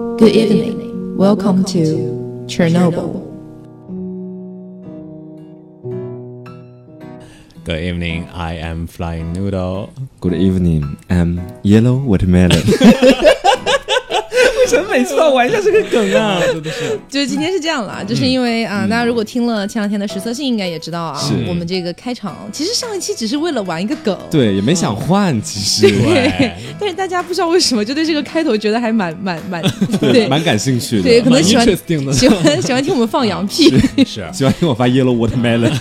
Good evening. Welcome to Chernobyl. Good evening, I am Flying Noodle。Good evening, I'm Yellow Watermelon。每次都要玩一下这个梗啊？真的是，就是今天是这样啦，就是因为啊、大家如果听了前两天的实测性，应该也知道啊，我们这个开场其实上一期只是为了玩一个梗，对，也没想换，其实。对，但是大家不知道为什么就对这个开头觉得还蛮蛮蛮 对。蛮感兴趣的。对，可能喜欢喜欢喜欢听我们放羊屁。是喜欢听我发 Yellow Watermelon。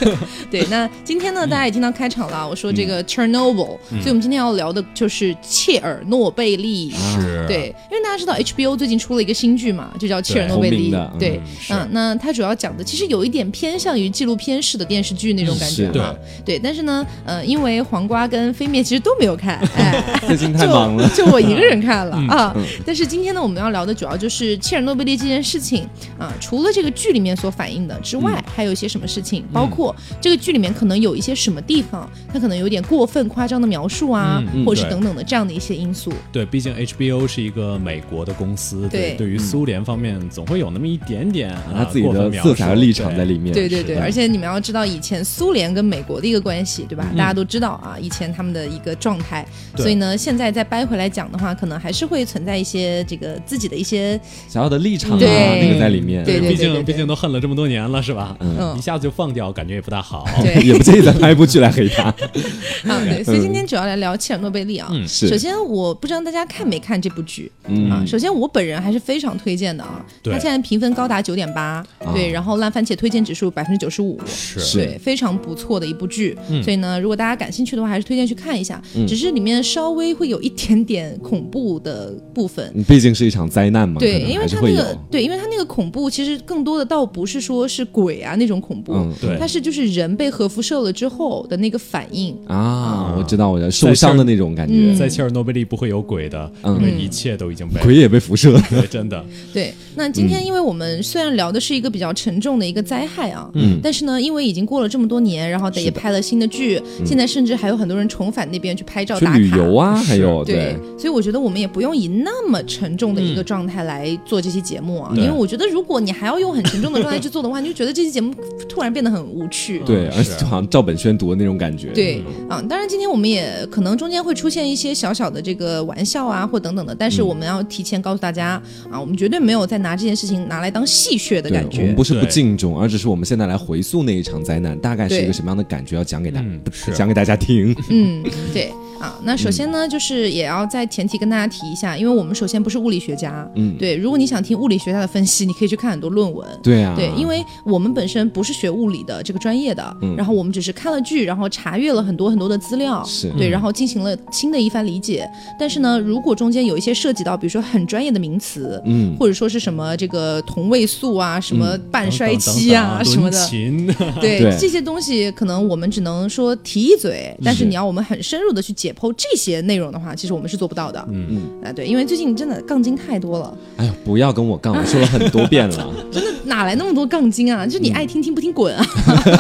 对，那今天呢，大家也听到开场了，我说这个 Chernobyl，、所以我们今天要聊的就是切尔诺贝利。是，对，因为大家知道 HBO 最近出了一个新剧嘛，就叫《切尔诺贝利。对嗯，那它主要讲的其实有一点偏向于纪录片式的电视剧那种感觉是嘛。对，但是呢，呃，因为黄瓜跟飞面其实都没有看，哎，最近太忙了。就我一个人看了啊。但是今天呢，我们要聊的主要就是切尔诺贝利这件事情啊。除了这个剧里面所反映的之外，还有一些什么事情？包括这个剧里面可能有一些什么地方，它可能有点过分夸张的描述啊，或者是等等的这样的一些因素。对，毕竟 HBO 是一个美国的公司，对对于苏联方面总会有那么一点点啊他自己的色彩和立场在里面。对对对，而且你们要知道，以前苏联跟美国的一个关系，对吧？嗯大家都知道啊，以前他们的一个状态，所以呢，现在再掰回来讲的话，可能还是会存在一些这个自己的一些想要的立场啊，对那个在里面。对对毕竟毕竟都恨了这么多年了，是吧？嗯一下子就放掉，感觉也不大好。对也不介意再拍一部剧来黑他。啊，对，所以今天主要来聊切尔诺贝利啊。嗯是首先，我不知道大家看没看这部剧、嗯啊。首先，我本人还是非常推荐的啊。对它现在评分高达九点八，对，然后烂番茄推荐指数百分之九十五。是是对，非常不错的一部剧，嗯所以呢，如果大家感兴趣的话，还是推荐去看一下。只是里面稍微会有一点点恐怖的部分，嗯毕竟是一场灾难嘛，对，因为它那个。对，因为它那个恐怖其实更多的倒不是说是鬼啊那种恐怖，嗯对它是就是人被核辐射了之后的那个反应。啊，我知道，我知道，受伤的那种感嗯觉，在切尔诺贝利不会有鬼的，嗯因为一切都已经被鬼也被辐射。对，真的。对，那今嗯。天因为我们虽然聊的是一个比较沉重的一个灾害啊，嗯。但是呢，因为已经过了这么多年，然后也拍了新的剧，现在甚至还有很多人重返那边去拍照打卡。去旅游啊，还有对，所以我觉得我们也不用以那么沉重的一个状态来做这期节目啊，因为我觉得如果你还要用很沉重的状态去做的话，你就觉得这期节目突然变得很无趣。对，而且就好像赵本宣读的那种感觉。对啊，当然今天我们也可能中间会出现一些小小的这个玩笑啊，或等等的，但是我们要提前告诉大家啊，我们绝对没有在拿这件事情拿来当戏谑的，感觉我们。不是不敬重，而只是我们现在来回溯那一场灾难，大概是一个什么样的感觉，要讲给大嗯讲给大家听。嗯，对啊，那首先呢，就是也要在前提跟大家提一下，因为我们首先不是物理学家，嗯，对，如果你想听物理学家的分析，你可以去看很多论文。对啊，对，因为我们本身不是学物理的这个专业的，嗯然后我们只是看了剧，然后查阅了很多很多的资料，是对，然后进行了新的一番理解。但是呢，如果中间有一些涉及到，比如说很专业的名词，嗯，或者说是什么这个同位素啊，什么半衰期啊什么的，对对这些东西，可能我们只能说提一嘴，但是是你要我们很深入的去解剖这些内容的话，其实我们是做不到的。嗯嗯，啊，对，因为最近真的杠精太多了，哎呦，不要跟我杠，我说了很多遍了。真的哪来那么多杠精啊？就你爱听听不听滚啊！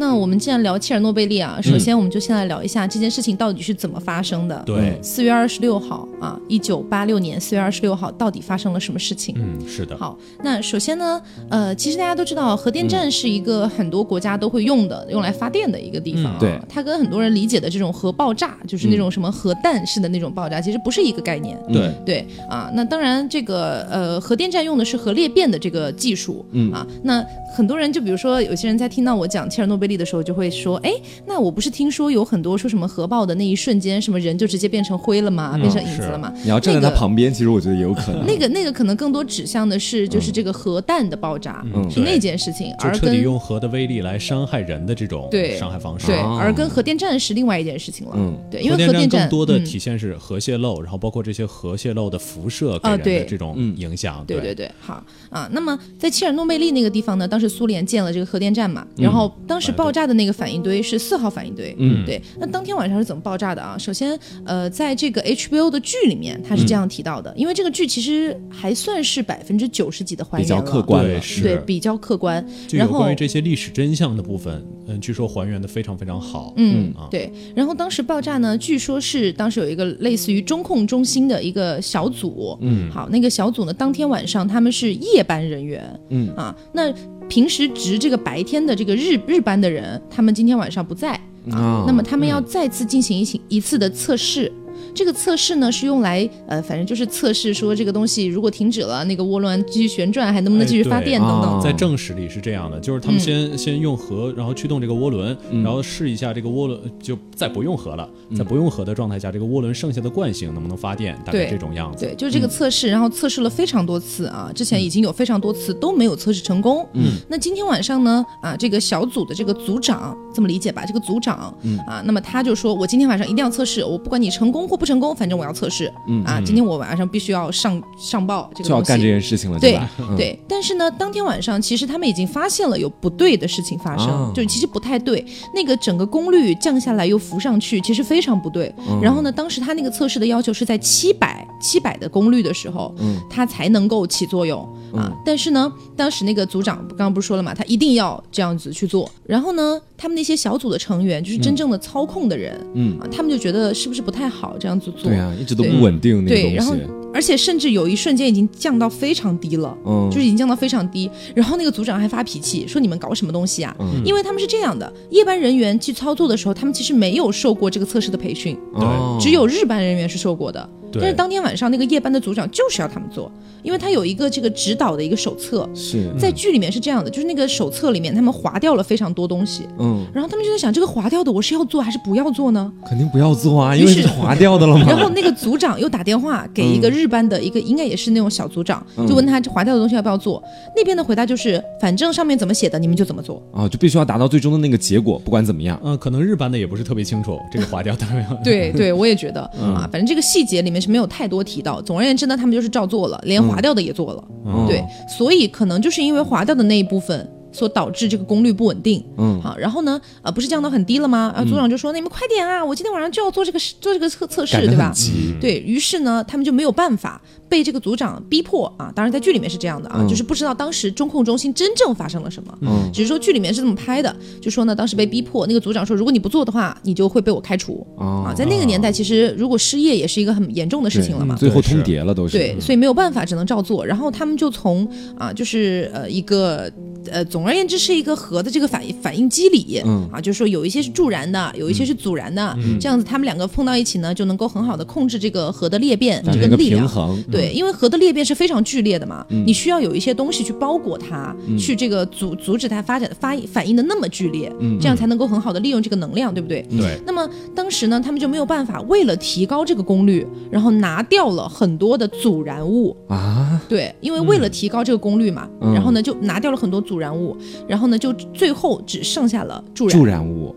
那我们既然聊切尔诺贝利啊，首先我们就先来聊一下这件事情到底是怎么发生的。对，四月二十六号啊，一九八六年四月二十六号，到底发生了什么事情？嗯，是的，好，那首先呢，呃，其实大家都知道，核电站是一个很多国家都会用的，用来发电的一个地方、啊。它跟很多人理解的这种核爆炸，就是那种什么核弹式的那种爆炸，其实不是一个概念。对，对啊，那当然，这个呃，核电站用的是核裂变的这个技术，嗯。啊，那很多人就比如说，有些人在听到我讲切尔诺贝利的时候，就会说，哎，那我不是听说有很多说什么核爆的那一瞬间，什么人就直接变成灰了吗？变成影子了吗？你要站在他旁边，其实我觉得也有可能。那个那个可能更多指向的是就是这个核弹的爆炸，嗯是那件事情，而就彻底跟用核的威力来伤害人的这种对伤害方式。对，哦而跟核电站是另外一件事情了。嗯对，因为核核电站更多的嗯体现是核泄漏，然后包括这些核泄漏的辐射给啊对人的这种嗯影响。对对对，好啊。那么在切尔诺贝利那个地方呢，当时苏联建了这个核电站嘛，然后当时嗯爆炸的那个反应堆是四号反应堆。嗯对。那当天晚上是怎么爆炸的啊？首先，呃，在这个 HBO 的剧里面，他是这样提到的，因为这个剧其实还算是百分之九十几的还原比较，客观了，对是对，比较客观。然后关于这些历史真相的部分，嗯，据说还原的非常非常好。嗯啊，对。然后当时爆炸呢，据说是当时有一个类似于中控中心的一个小组，嗯好，那个小组呢，当天晚上他们是夜班人员，嗯啊，那平时值这个白天的这个日日班的人，他们今天晚上不在。啊，啊那么他们要再次进行一起一次的测试。这个测试呢是用来呃，反正就是测试说这个东西如果停止了，那个涡轮继续旋转，还能不能继续发电等等。哦在正史里是这样的，就是他们先、先用核，然后驱动这个涡轮，然后试一下这个涡轮，就再不用核了，在不用核的状态下，这个涡轮剩下的惯性能不能发电，大概这种样子。对，就是这个测试，然后测试了非常多次啊，之前已经有非常多次都没有测试成功。嗯，那今天晚上呢，啊，这个小组的这个组长这么理解吧，这个组长，嗯啊，那么他就说我今天晚上一定要测试，我不管你成功或不成功，反正我要测试。嗯啊，今天我晚上必须要上上报这个。就要干这件事情了，对对，但是呢，当天晚上其实他们已经发现了有不对的事情发生，啊就其实不太对。那个整个功率降下来又浮上去，其实非常不对。嗯然后呢，当时他那个测试的要求是在七百七百的功率的时候，嗯它才能够起作用啊。但是呢，当时那个组长刚刚不是说了嘛，他一定要这样子去做。然后呢，他们那些小组的成员，就是真正的操控的人，嗯啊，他们就觉得是不是不太好这样子做？对啊，一直都不稳定那对，然后个东西，而且甚至有一瞬间已经降到非常低了。嗯，就是已经降到非常低，然后那个组长还发脾气说：“你们搞什么东西啊？”嗯因为他们是这样的，夜班人员去操作的时候，他们其实没有受过这个测试的培训，对只有日班人员是受过的。对但是当天晚上那个夜班的组长就是要他们做，因为他有一个这个指导的一个手册，是，在剧里面是这样的，就是那个手册里面他们划掉了非常多东西，嗯，然后他们就在想，这个划掉的我是要做还是不要做呢？肯定不要做啊，因为是划掉的了嘛。然后那个组长又打电话给一个日班的一个，应该也是那种小组长，就问他这划掉的东西要不要做。那边的回答就是，反正上面怎么写的，你们就怎么做。啊，就必须要达到最终的那个结果，不管怎么样。嗯、可能日班的也不是特别清楚这个划掉的没有。对对，我也觉得啊，反正这个细节里面是没有太多提到。总而言之呢，他们就是照做了，连划掉的也做了。嗯对，所以可能就是因为划掉的那一部分。所导致这个功率不稳定，嗯好，然后呢，呃，不是降到很低了吗？啊，组长就说：“那你们快点啊，我今天晚上就要做这个做这个测测试，对吧很？”急，对于是呢，他们就没有办法被这个组长逼迫啊。当然，在剧里面是这样的啊，嗯就是不知道当时中控中心真正发生了什么，嗯只是说剧里面是这么拍的，就说呢，当时被逼迫，那个组长说，如果你不做的话，你就会被我开除哦啊。在那个年代，其实如果失业也是一个很严重的事情了嘛。最后通牒了都是。对，所以没有办法，只能照做。然后他们就从啊，就是呃一个呃，总而言之是一个核的这个反应反应机理，嗯。啊，就是说有一些是助燃的，有一些是阻燃的，这样子他们两个碰到一起呢，就能够很好的控制这个核的裂变这个力量。平衡。对，因为核的裂变是非常剧烈的嘛，你需要有一些东西去包裹它，去这个阻阻止它发展发反应的那么剧烈，这样才能够很好的利用这个能量，对不对？对，那么当时呢，他们就没有办法，为了提高这个功率，然后拿掉了很多的阻燃物。啊，对，因为为了提高这个功率嘛，嗯。然后呢就拿掉了很多阻燃物，然后呢就最后只剩下了助燃。助燃物，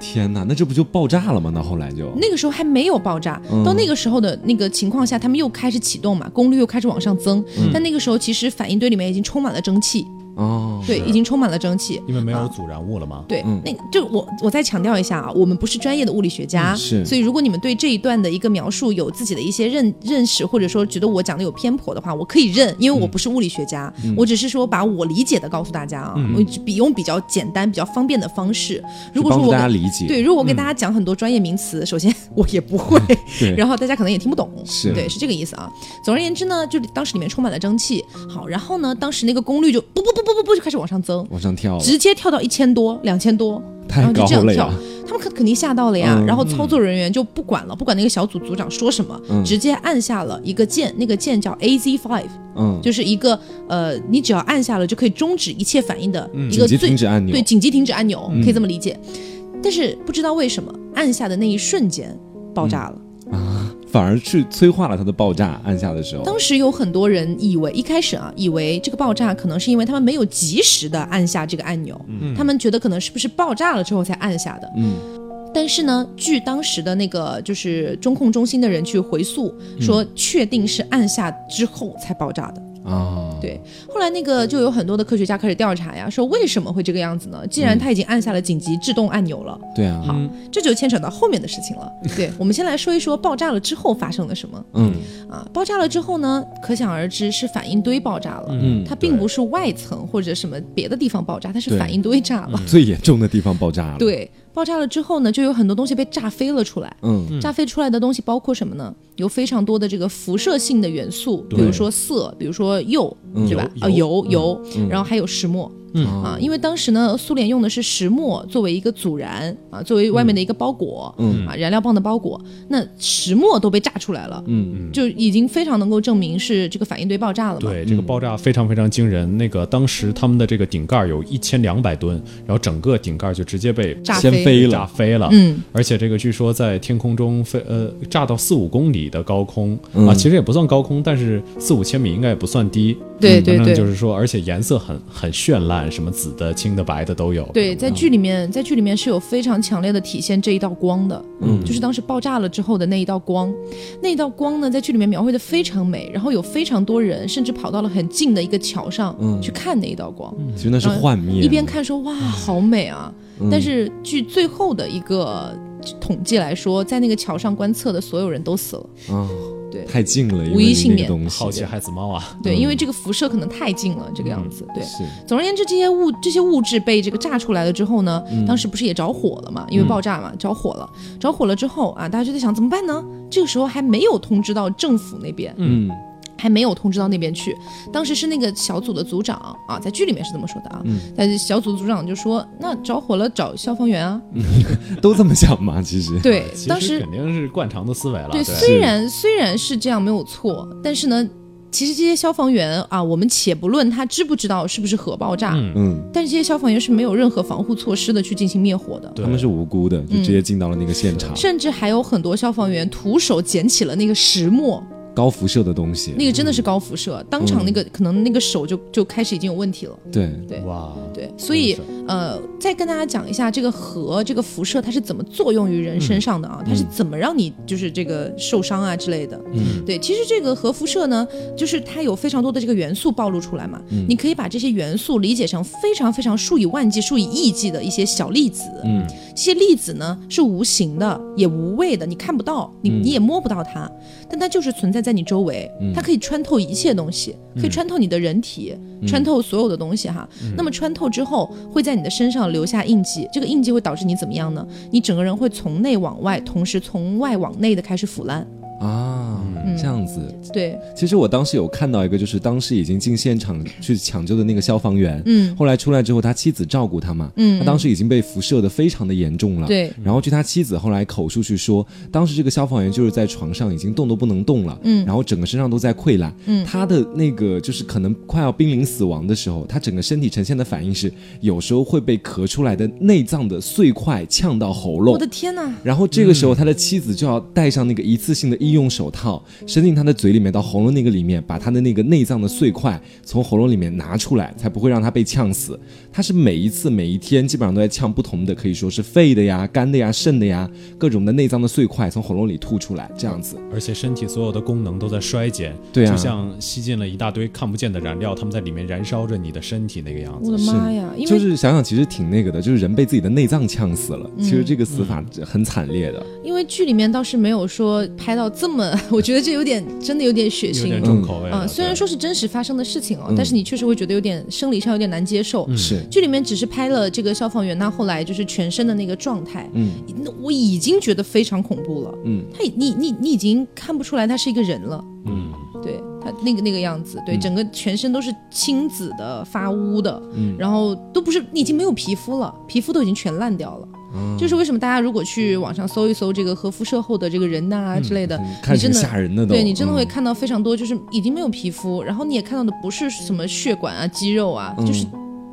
天哪，那这不就爆炸了吗？那后来就那个时候还没有爆炸，嗯到那个时候的那个情况下，他们又开始启动嘛，功率又开始往上增。嗯但那个时候其实反应堆里面已经充满了蒸汽，哦，对，已经充满了蒸汽。因为没有阻燃物了嘛。对，嗯。那个就我我再强调一下啊，我们不是专业的物理学家，嗯是。所以如果你们对这一段的一个描述有自己的一些认认识，或者说觉得我讲的有偏颇的话，我可以认，因为我不是物理学家，嗯。我只是说把我理解的告诉大家啊，我比用比较简单、比较方便的方式。如果说我给大家理解。对，如果我给大家讲很多专业名词，首先我也不会，然后大家可能也听不懂，是。对，是这个意思啊。总而言之呢，就当时里面充满了蒸汽，好，然后呢，当时那个功率就不不不不不不就开始往上增，往上跳，直接跳到一千多、两千多，然后就这样跳。他们肯肯定吓到了呀，然后操作人员就不管了，不管那个小组组长说什么，直接按下了一个键，那个键叫 AZ Five，嗯，就是一个呃，你只要按下了就可以终止一切反应的一紧急个最停止按钮对，紧急停止按钮，可以这么理解。但是不知道为什么按下的那一瞬间爆炸了。反而去催化了它的爆炸。按下的时候，当时有很多人以为，一开始啊，以为这个爆炸可能是因为他们没有及时的按下这个按钮，他们觉得可能是不是爆炸了之后才按下的。嗯，但是呢，据当时的那个就是中控中心的人去回溯，说确定是按下之后才爆炸的。啊，对，后来那个就有很多的科学家开始调查呀，说为什么会这个样子呢？既然他已经按下了紧急制动按钮了，对啊，好，这就牵扯到后面的事情了。对，我们先来说一说爆炸了之后发生了什么嗯啊？爆炸了之后呢，可想而知是反应堆爆炸了。嗯，它并不是外层或者什么别的地方爆炸，它是反应堆炸了。最严重的地方爆炸了，，对，爆炸了之后呢，就有很多东西被炸飞了出来。嗯炸飞出来的东西包括什么呢？有非常多的这个辐射性的元素，比如说色，比如说铀，嗯对吧？啊，油油油，然后还有石墨。嗯啊，因为当时呢，苏联用的是石墨作为一个阻燃啊，作为外面的一个包裹，嗯啊，燃料棒的包裹。那石墨都被炸出来了，嗯嗯就已经非常能够证明是这个反应堆爆炸了嘛。对，这个爆炸非常非常惊人。那个当时他们的这个顶盖有一千两百吨，然后整个顶盖就直接被炸飞先飞炸，飞了。嗯，而且这个据说在天空中飞，呃，炸到四五公里的高空、嗯啊，其实也不算高空，但是四五千米应该也不算低。嗯对对对就是说，而且颜色很很绚烂，什么紫的、青的、白的都有。对，在剧里面，在剧里面是有非常强烈的体现这一道光的，嗯。就是当时爆炸了之后的那一道光，那一道光呢，在剧里面描绘的非常美，然后有非常多人甚至跑到了很近的一个桥上、嗯。去看那一道光，其实那是幻灭，一边看说哇好美啊，嗯。但是据最后的一个统计来说，在那个桥上观测的所有人都死了，啊，对太近了，无一幸免好奇害死猫啊！对，嗯因为这个辐射可能太近了，这个样子，对。总而言之，这些物这些物质被这个炸出来了之后呢，嗯当时不是也着火了嘛？因为爆炸嘛，着火了。着火了之后啊，大家就在想怎么办呢？这个时候还没有通知到政府那边，嗯还没有通知到那边去。当时是那个小组的组长啊，在剧里面是这么说的啊。嗯但是小组组长就说：“那着火了找消防员啊。都这么想嘛，其实，对，当时肯定是惯常的思维了。对，对，虽然虽然是这样没有错，但是呢，其实这些消防员啊，我们且不论他知不知道是不是核爆炸，嗯嗯，但是这些消防员是没有任何防护措施的去进行灭火的。他们是无辜的，就直接进到了那个现场，甚至还有很多消防员徒手捡起了那个石墨，高辐射的东西，那个真的是高辐射，当场那个、可能那个手就就开始已经有问题了。对，对。哇，对，所以呃，再跟大家讲一下这个核这个辐射它是怎么作用于人身上的啊？它是怎么让你就是这个受伤啊之类的。嗯，对，其实这个核辐射呢，就是它有非常多的这个元素暴露出来嘛。嗯你可以把这些元素理解成非常非常数以万计、数以亿计的一些小粒子。嗯，这些粒子呢是无形的，也无味的，你看不到，你你也摸不到它，但它就是存在在你周围，它可以穿透一切东西，可以穿透你的人体，穿透所有的东西哈。那么穿透之后，会在你的身上留下印记，这个印记会导致你怎么样呢？你整个人会从内往外，同时从外往内的开始腐烂。啊，这样子。对，其实我当时有看到一个，就是当时已经进现场去抢救的那个消防员，嗯。后来出来之后，他妻子照顾他嘛，嗯。他当时已经被辐射的非常的严重了，。对，然后据他妻子后来口述去说，当时这个消防员就是在床上已经动都不能动了，嗯。然后整个身上都在溃烂，嗯。他的那个就是可能快要濒临死亡的时候，他整个身体呈现的反应是，有时候会被咳出来的内脏的碎块呛到喉咙。我的，天呐！然后这个时候，他的妻子就要带上那个一次性的医用手套，伸进他的嘴里面到喉咙那个里面，把他的那个内脏的碎块从喉咙里面拿出来，才不会让他被呛死。他是每一次每一天基本上都在呛不同的，可以说是肺的呀、肝的呀、肾的呀，各种的内脏的碎块从喉咙里吐出来，这样子。而且身体所有的功能都在衰减，对啊就像吸进了一大堆看不见的燃料，他们在里面燃烧着你的身体那个样子。我的妈呀！因为、就是想想，其实挺那个的，就是人被自己的内脏呛死了。嗯其实这个死法很惨烈的。因为剧里面倒是没有说拍到这么，我觉得这有点真的有点血腥。有点。重口味了。啊、虽然说是真实发生的事情哦，嗯。但是你确实会觉得有点生理上有点难接受。是，剧里面只是拍了这个消防员他后来就是全身的那个状态，嗯。那我已经觉得非常恐怖了。嗯。他已你你你已经看不出来他是一个人了，嗯，对他那个那个样子，对，嗯。整个全身都是青紫的、发乌的，嗯。然后都不是你已经没有皮肤了，皮肤都已经全烂掉了。嗯就是为什么大家如果去网上搜一搜这个核辐射后的这个人呐、之类的，嗯看你真的吓人的。对你真的会嗯看到非常多，就是已经没有皮肤，然后你也看到的不是什么血管啊、肌肉啊，嗯就是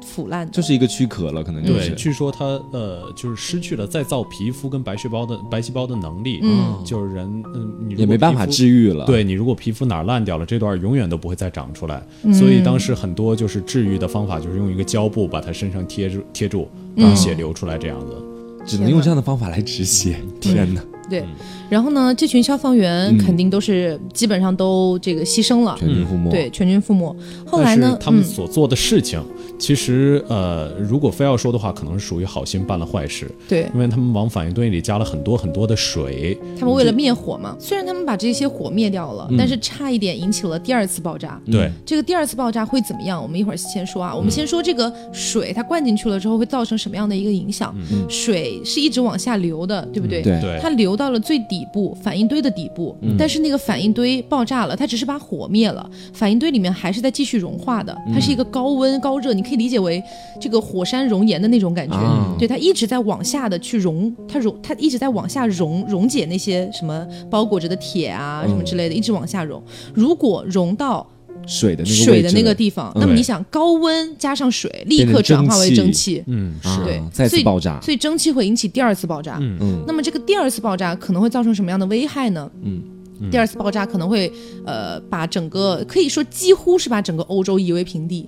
腐烂的。就是一个躯壳了，可能就对，是。据说他呃就是失去了再造皮肤跟白细胞的白细胞的能力，嗯就是人嗯你也没办法治愈了。对你如果皮肤哪儿烂掉了，这段永远都不会再长出来。嗯所以当时很多就是治愈的方法，就是用一个胶布把它身上贴住贴住，嗯让血流出来这样子。只能用这样的方法来止血。天哪！对，然后呢，这群消防员肯定都是基本上都这个牺牲了，全军覆没。对，全军覆没。后来呢，他们所做的事情，其实呃，如果非要说的话，可能是属于好心办了坏事。对，因为他们往反应堆里加了很多很多的水，他们为了灭火嘛。虽然他们把这些火灭掉了，但是差一点引起了第二次爆炸。对，这个第二次爆炸会怎么样？我们一会儿先说啊。我们先说这个水，它灌进去了之后会造成什么样的一个影响？水是一直往下流的，对不对？对对它流到了最底部，反应堆的底部，但是那个反应堆爆炸了，它只是把火灭了，反应堆里面还是在继续融化的，它是一个高温高热，你可以理解为这个火山熔岩的那种感觉，啊对，它一直在往下的去溶，它溶，它一直在往下溶溶解那些什么包裹着的铁啊什么之类的，一直往下溶。如果溶到水的那个水的那个地方，那么你想高温加上水，立刻转化为蒸汽，嗯，是对再次爆炸。所以蒸汽会引起第二次爆炸。嗯嗯那么这个第二次爆炸可能会造成什么样的危害呢？嗯。第二次爆炸可能会，呃，把整个可以说几乎是把整个欧洲夷为平地。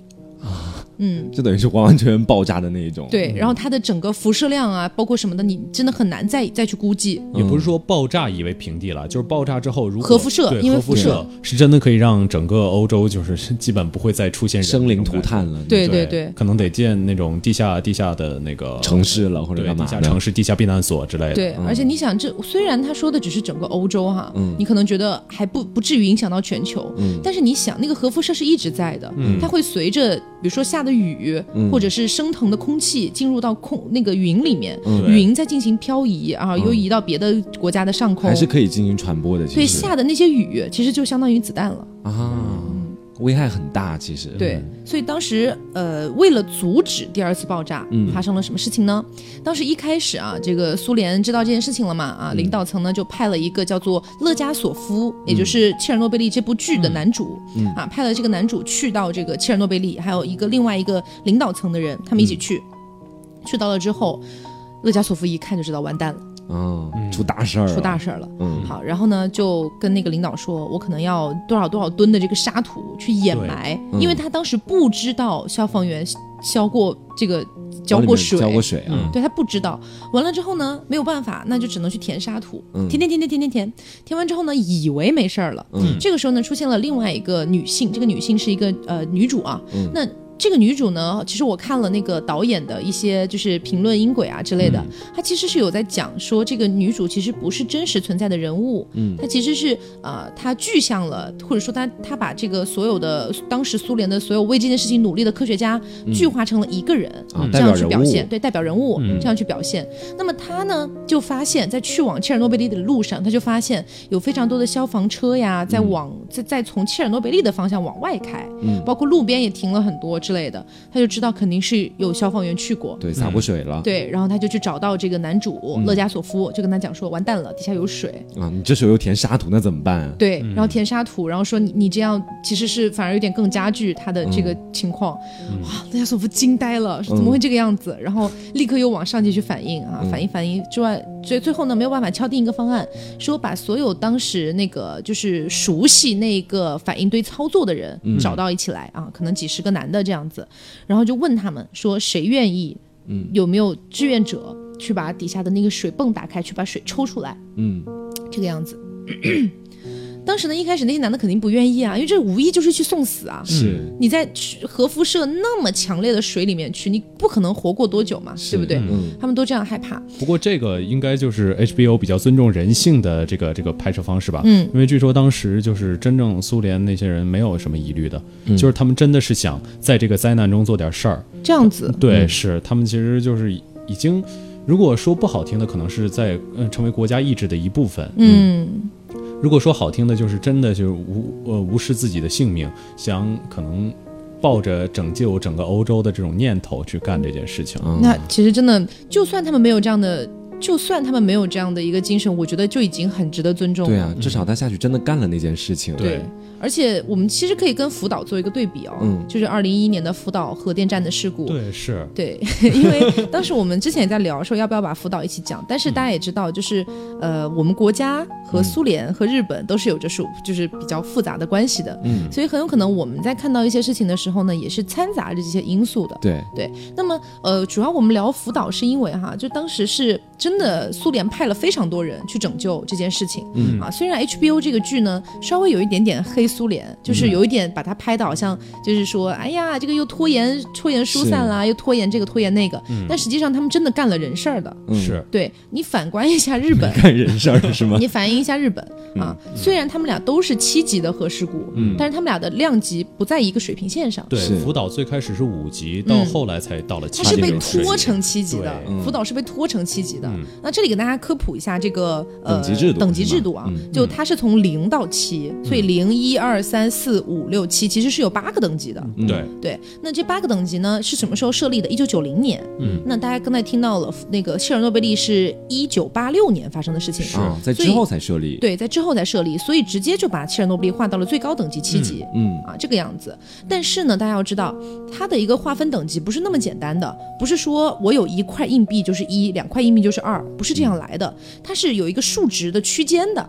嗯，就等于是完完全全爆炸的那一种。对，然后它的整个辐射量啊，包括什么的，你真的很难再再去估计。也不是说爆炸以为平地了，就是爆炸之后，如果核辐射因为辐射核辐射是真的可以让整个欧洲就是基本不会再出现生灵涂炭了，对对对可能得建那种地下地下的那个城市了或者对干嘛地下城市、地下避难所之类的。对，而且你想，这虽然他说的只是整个欧洲哈，你可能觉得还不不至于影响到全球，但是你想，那个核辐射是一直在的，它会随着比如说下的雨，或者是升腾的空气进入到空那个云里面，对。云在进行漂移啊，又移到别的国家的上空。还，是可以进行传播的。其对下的那些雨其实就相当于子弹了。啊，危害很大。其实。对，所以当时呃，为了阻止第二次爆炸，发生了什么事情呢？当时一开始啊，这个苏联知道这件事情了嘛，啊，领导层呢就派了一个叫做勒加索夫，也就是《切尔诺贝利》这部剧的男主，啊，派了这个男主去到这个切尔诺贝利，还有一个另外一个领导层的人，他们一起去，去到了之后，勒加索夫一看就知道完蛋了。啊，出大事儿了，出大事儿了。嗯好，然后呢，就跟那个领导说，我可能要多少多少吨的这个沙土去掩埋，嗯因为他当时不知道消防员浇过这个浇过水，浇过水啊。对他不知道。完了之后呢，没有办法，那就只能去填沙土，嗯填填填填填填填，填完之后呢，以为没事儿了。嗯这个时候呢，出现了另外一个女性，这个女性是一个呃女主啊，嗯那。这个女主呢，其实我看了那个导演的一些就是评论音轨啊之类的，她其实是有在讲说这个女主其实不是真实存在的人物，嗯。她其实是呃她具象了，或者说她她把这个所有的当时苏联的所有为这件事情努力的科学家具化成了一个人，啊，这样去表现，对代表人物、嗯。这样去表现。那么她呢，就发现，在去往切尔诺贝利的路上，她就发现有非常多的消防车呀，在往在在从切尔诺贝利的方向往外开，嗯。包括路边也停了很多之类的，他就知道肯定是有消防员去过。对洒过水了对，然后他就去找到这个男主、勒加索夫，就跟他讲说：“完蛋了，底下有水。啊，你这时候又填沙土，那怎么办啊？对，然后填沙土，然后说你你这样其实是反而有点更加剧他的这个情况。哇，勒加索夫惊呆了，怎么会这个样子？然后立刻又往上级去反映啊，反映反映之外，最最后呢没有办法敲定一个方案，说把所有当时那个就是熟悉那个反应堆操作的人找到一起来啊，可能几十个男的这样子，然后就问他们说谁愿意，嗯有没有志愿者去把底下的那个水泵打开，去把水抽出来。嗯，这个样子。当时呢，一开始那些男的肯定不愿意啊，因为这无疑就是去送死啊！是你在核辐射那么强烈的水里面去，你不可能活过多久嘛，对不对？嗯他们都这样害怕，不过这个应该就是 HBO 比较尊重人性的这个这个拍摄方式吧。嗯，因为据说当时就是真正苏联那些人没有什么疑虑的，嗯就是他们真的是想在这个灾难中做点事儿。这样子。对，是他们其实就是已经，如果说不好听的，可能是在呃成为国家意志的一部分。嗯，如果说好听的，就是真的就是无呃无视自己的性命，想可能抱着拯救整个欧洲的这种念头去干这件事情。嗯那其实真的，就算他们没有这样的，就算他们没有这样的一个精神，我觉得就已经很值得尊重了。对啊，至少他下去真的干了那件事情。对而且我们其实可以跟福岛做一个对比哦，嗯。就是二零一一年的福岛核电站的事故。对，是，对，因为当时我们之前也在聊说要不要把福岛一起讲，但是大家也知道，就是呃，我们国家和苏联和日本都是有着属就是比较复杂的关系的，嗯，所以很有可能我们在看到一些事情的时候呢，也是掺杂着这些因素的。对，对，那么呃，主要我们聊福岛是因为哈，就当时是真的苏联派了非常多人去拯救这件事情。嗯。啊，虽然 HBO 这个剧呢稍微有一点点黑苏联，就是有一点把它拍的好像就是说，哎呀，这个又拖延拖延疏散啦，又拖延这个拖延那个，但实际上他们真的干了人事儿的。嗯是。对你反观一下日本，干人事儿是吗？你反映一下日本啊，虽然他们俩都是七级的核事故，嗯。但是他们俩的量级不在一个水平线上。对，福岛最开始是五级，到嗯。后来才到了七它是被拖成七级的，福岛是被拖成七级的。嗯。那这里给大家科普一下这个呃等级制度等级制度啊嗯，就它是从零到七，所以零一二三四五六七其实是有八个等级的。嗯对，对，那这八个等级呢是什么时候设立的？一九九零年。嗯，那大家刚才听到了，那个切尔诺贝利是一九八六年发生的事情。是啊，在之后才设立。对，在之后才设立，所以直接就把切尔诺贝利划到了最高等级七级。嗯啊，这个样子。但是呢，大家要知道，它的一个划分等级不是那么简单的，不是说我有一块硬币就是一，两块硬币就是二，不是这样来的，它是有一个数值的区间的。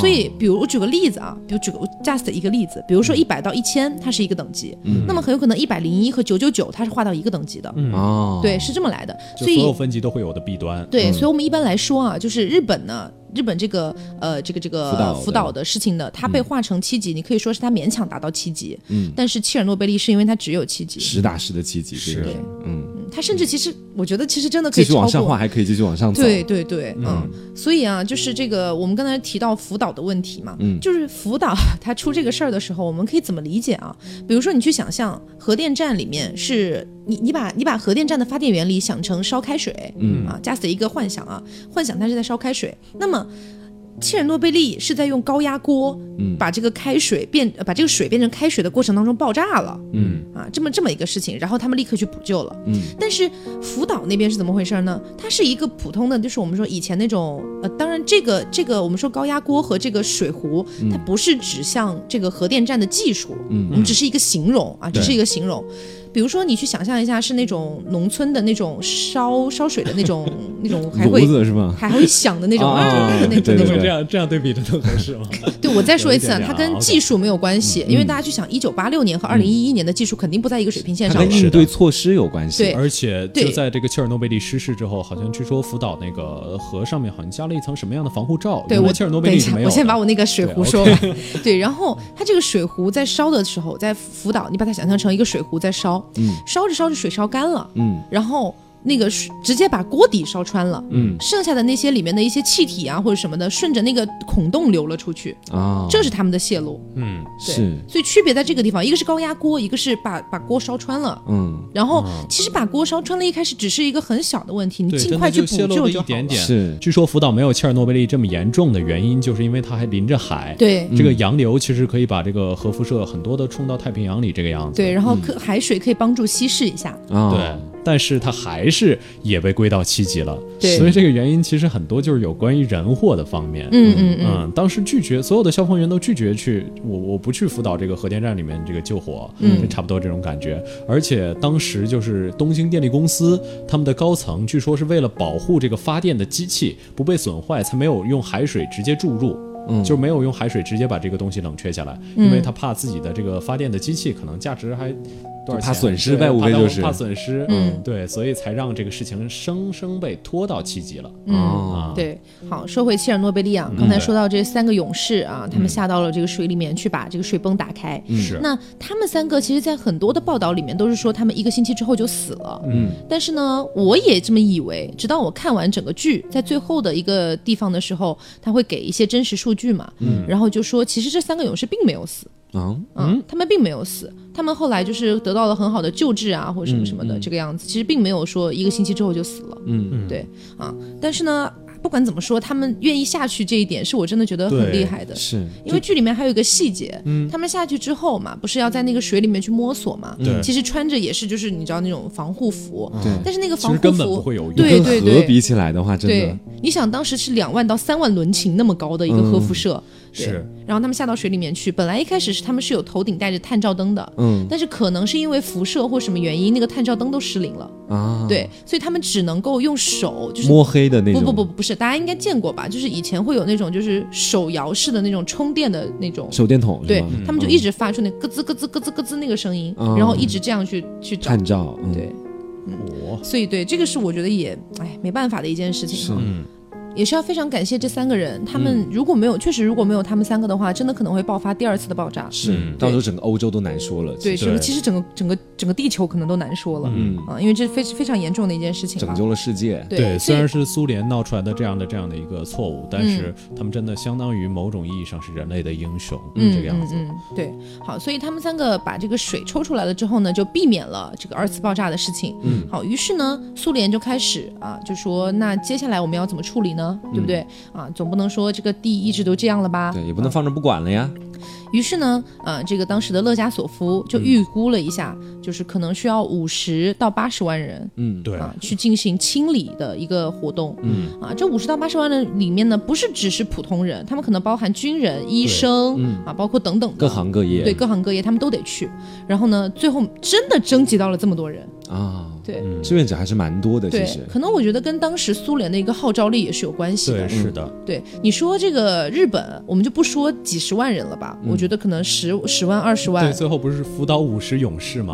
所以，比如我举个例子啊，比如举个 just 一个例子，比如说一百到一千，它是一个等级，那么很有可能一百零一和九九九它是划到一个等级的，哦，对，是这么来的。所以所有分级都会有的弊端。对，所以我们一般来说啊，就是日本呢，日本这个呃这个这个辅导的。福岛的事情呢，它被划成七级，你可以说是它勉强达到七级，嗯，但是切尔诺贝利是因为它只有七级，实打实的七级，这个是。嗯它甚至其实我觉得其实真的可以超过续往上画，。还可以继续往上走。对对对，嗯，所以啊，就是这个我们刚才提到福岛的问题嘛，嗯就是福岛它出这个事儿的时候，我们可以怎么理解啊？比如说你去想象核电站里面是你你把你把核电站的发电原理想成烧开水，嗯啊，just 一个幻想啊，幻想它是在烧开水，那么。切尔诺贝利是在用高压锅，嗯把这个开水变，呃把这个水变成开水的过程当中爆炸了，嗯啊，这么这么一个事情，然后他们立刻去补救了。嗯但是福岛那边是怎么回事呢？它是一个普通的，就是我们说以前那种，呃，当然这个这个我们说高压锅和这个水壶，它不是指向这个核电站的技术，嗯我们只是一个形容啊，只是一个形容。比如说，你去想象一下，是那种农村的那种烧烧水的那种 那种还会炉子是吗？还会响的那种啊种对对那种这样这样对比真的合适吗？对，我再说一次啊，它跟技术没有关系，因为大家去想，一九八六年和二零一一年的技术肯定不在一个水平线上的。跟应对措施有关系。对而且就在这个切尔诺贝利失事之后，好像据说福岛那个河上面好像加了一层什么样的防护罩？对我切尔诺贝利没，有。我先把我那个水壶说完。对，然后它这个水壶在烧的时候，在福岛，你把它想象成一个水壶在烧，嗯。烧着烧着水烧干了，嗯。然后那个直接把锅底烧穿了。嗯剩下的那些里面的一些气体啊或者什么的，顺着那个孔洞流了出去，啊，这是他们的泄露。嗯，对是所以区别在这个地方，一个是高压锅，一个是把把锅烧穿了。嗯然后其实把锅烧穿了，一开始只是一个很小的问题，你尽快去补救就好了。一点点。是据说福岛没有切尔诺贝利这么严重的原因，就是因为它还临着海。对这个洋流其实可以把这个核辐射很多的冲到太平洋里，这个样子。对，然后可海水可以帮助稀释一下。啊，对，但是它还是也被归到七级了。对所以这个原因其实很多就是有关于人祸的方面。嗯嗯嗯，嗯，当时拒绝所有的消防员都拒绝去，我我不去辅导这个核电站里面这个救火，嗯就差不多这种感觉。而且当时就是东京电力公司他们的高层，据说是为了保护这个发电的机器不被损坏，才没有用海水直接注入。嗯就没有用海水直接把这个东西冷却下来，因为他怕自己的这个发电的机器可能价值还多少钱，怕损失呗无非就是怕损失，嗯，对，所以才让这个事情生生被拖到七级了。嗯哦，对，好，说回切尔诺贝利啊，刚才说到这三个勇士啊，他们下到了这个水里面去把这个水泵打开。是，那他们三个其实，在很多的报道里面都是说他们一个星期之后就死了。嗯。但是呢，我也这么以为，直到我看完整个剧，在最后的一个地方的时候，他会给一些真实数据嘛，嗯，然后就说其实这三个勇士并没有死，啊，嗯，他们并没有死，他们后来就是得到了很好的救治啊，或者什么什么的、这个样子，其实并没有说一个星期之后就死了，嗯嗯。对啊，但是呢，不管怎么说，他们愿意下去这一点是我真的觉得很厉害的。是。因为剧里面还有一个细节，他们下去之后嘛，不是要在那个水里面去摸索嘛？对。其实穿着也是就是你知道那种防护服，对。但是那个防护服根本不服，会有用。对对对。比起来的话，真对的，你想当时是两万到三万伦琴那么高的一个核辐射，对是，然后他们下到水里面去，本来一开始是他们是有头顶带着探照灯的，嗯但是可能是因为辐射或什么原因，那个探照灯都失灵了，啊，，对，所以他们只能够用手，就是摸黑的那种，不不不不是，大家应该见过吧？就是以前会有那种就是手摇式的那种充电的那种。手电筒对吗？他们就一直发出那咯吱咯吱咯吱咯吱那个声音，嗯然后一直这样去去找。探照，嗯对，我所以对这个是我觉得也哎没办法的一件事情是。嗯也是要非常感谢这三个人，他们如果没有，确实如果没有他们三个的话，真的可能会爆发第二次的爆炸。是嗯，到时候整个欧洲都难说了。对，其实整个其实整个整个整个地球可能都难说了，嗯，啊，因为这非非常严重的一件事情。拯救了世界。对，对，虽然是苏联闹出来的这样的这样的一个错误，但嗯是他们真的相当于某种意义上是人类的英雄，嗯这个样子。嗯嗯，对，好，所以他们三个把这个水抽出来了之后呢，就避免了这个二次爆炸的事情。嗯，好，于是呢，苏联就开始啊，就说那接下来我们要怎么处理呢？对不对？啊，总不能说这个地一直都这样了吧？对，也不能放着不管了呀。于是呢，呃，这个当时的勒加索夫就预估了一下，就是可能需要五十到八十万人嗯，对，啊去进行清理的一个活动。嗯啊，这五十到八十万人里面呢，不是只是普通人，他们可能包含军人、医生、嗯啊，包括等等的各行各业。对各行各业，他们都得去。然后呢，最后真的征集到了这么多人，啊，对。嗯，志愿者还是蛮多的，其实，。可能我觉得跟当时苏联的一个号召力也是有关系的对，。是的，对，你说这个日本，我们就不说几十万人了吧，我觉得可能十十万、二十万对，万，最后不是辅导五十勇士吗？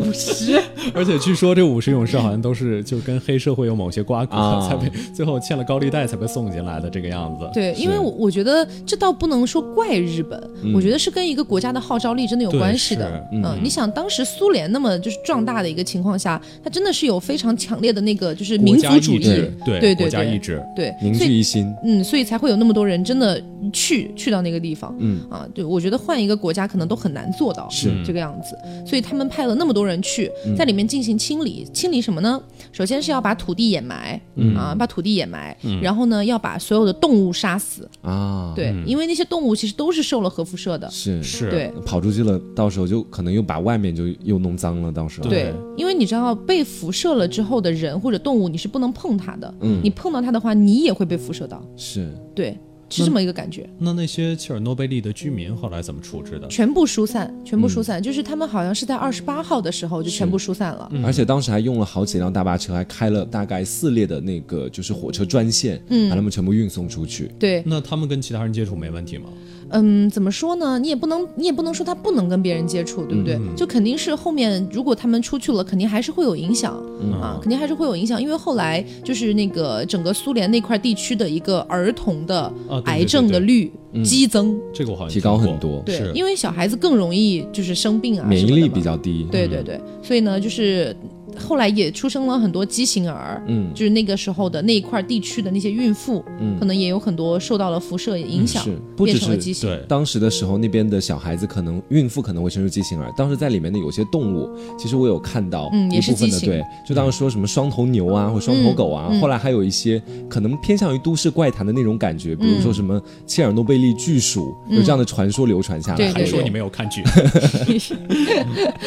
五十，而且据说这五十勇士好像都是就跟黑社会有某些瓜葛，啊才被最后欠了高利贷才被送进来的这个样子。对，因为我我觉得这倒不能说怪日本，我觉得是跟一个国家的号召力真的有关系的是。嗯，你想当时苏联那么就是壮大的一个情况下，它真的是有非常强烈的那个就是民族主义对，，对对国家意志，对，凝聚一心。嗯，所以才会有那么多人真的去去到那个地方。嗯啊，对，我觉得换一个国家可能都很难做到是这个样子，所以他们派了那么多人去，在里面进行清理。清理什么呢？首先是要把土地掩埋，啊，把土地掩埋，然后呢，要把所有的动物杀死。啊，对，因为那些动物其实都是受了核辐射的。是是，对跑出去了，到时候就可能又把外面就又弄脏了，到时候。对，因为你知道被辐射了之后的人或者动物，你是不能碰它的。嗯你碰到它的话，你也会被辐射到。是对，是这么一个感觉。那那些切尔诺贝利的居民后来怎么处置的？全部疏散，全部疏嗯散，就是他们好像是在二十八号的时候就全部疏散了。而且当时还用了好几辆大巴车，还开了大概四列的那个就是火车专线，嗯把他们全部运送出去。对，那他们跟其他人接触没问题吗？嗯，怎么说呢？你也不能，你也不能说他不能跟别人接触，对不对？嗯就肯定是后面如果他们出去了，肯定还是会有影响、嗯啊，肯定还是会有影响，因为后来就是那个整个苏联那块地区的一个儿童的癌症的对对率激增，这个我好像提高很多对，因为小孩子更容易就是生病啊，免疫力比较低。对对对，所以呢，就是后来也出生了很多畸形儿，嗯就是那个时候的那一块地区的那些孕妇，嗯可能也有很多受到了辐射影响，是不只是变成了畸形。对，当时的时候，那边的小孩子可能孕妇可能会生出畸形儿。当时在里面的有些动物，其实我有看到嗯也一部分的，是畸形对，就当时说什么双头牛啊，或双头狗啊，后来还有一些可能偏向于都市怪谈的那种感觉，比如嗯说什么切尔诺贝利巨鼠，有这样的传说流传下来。还说你没有看剧，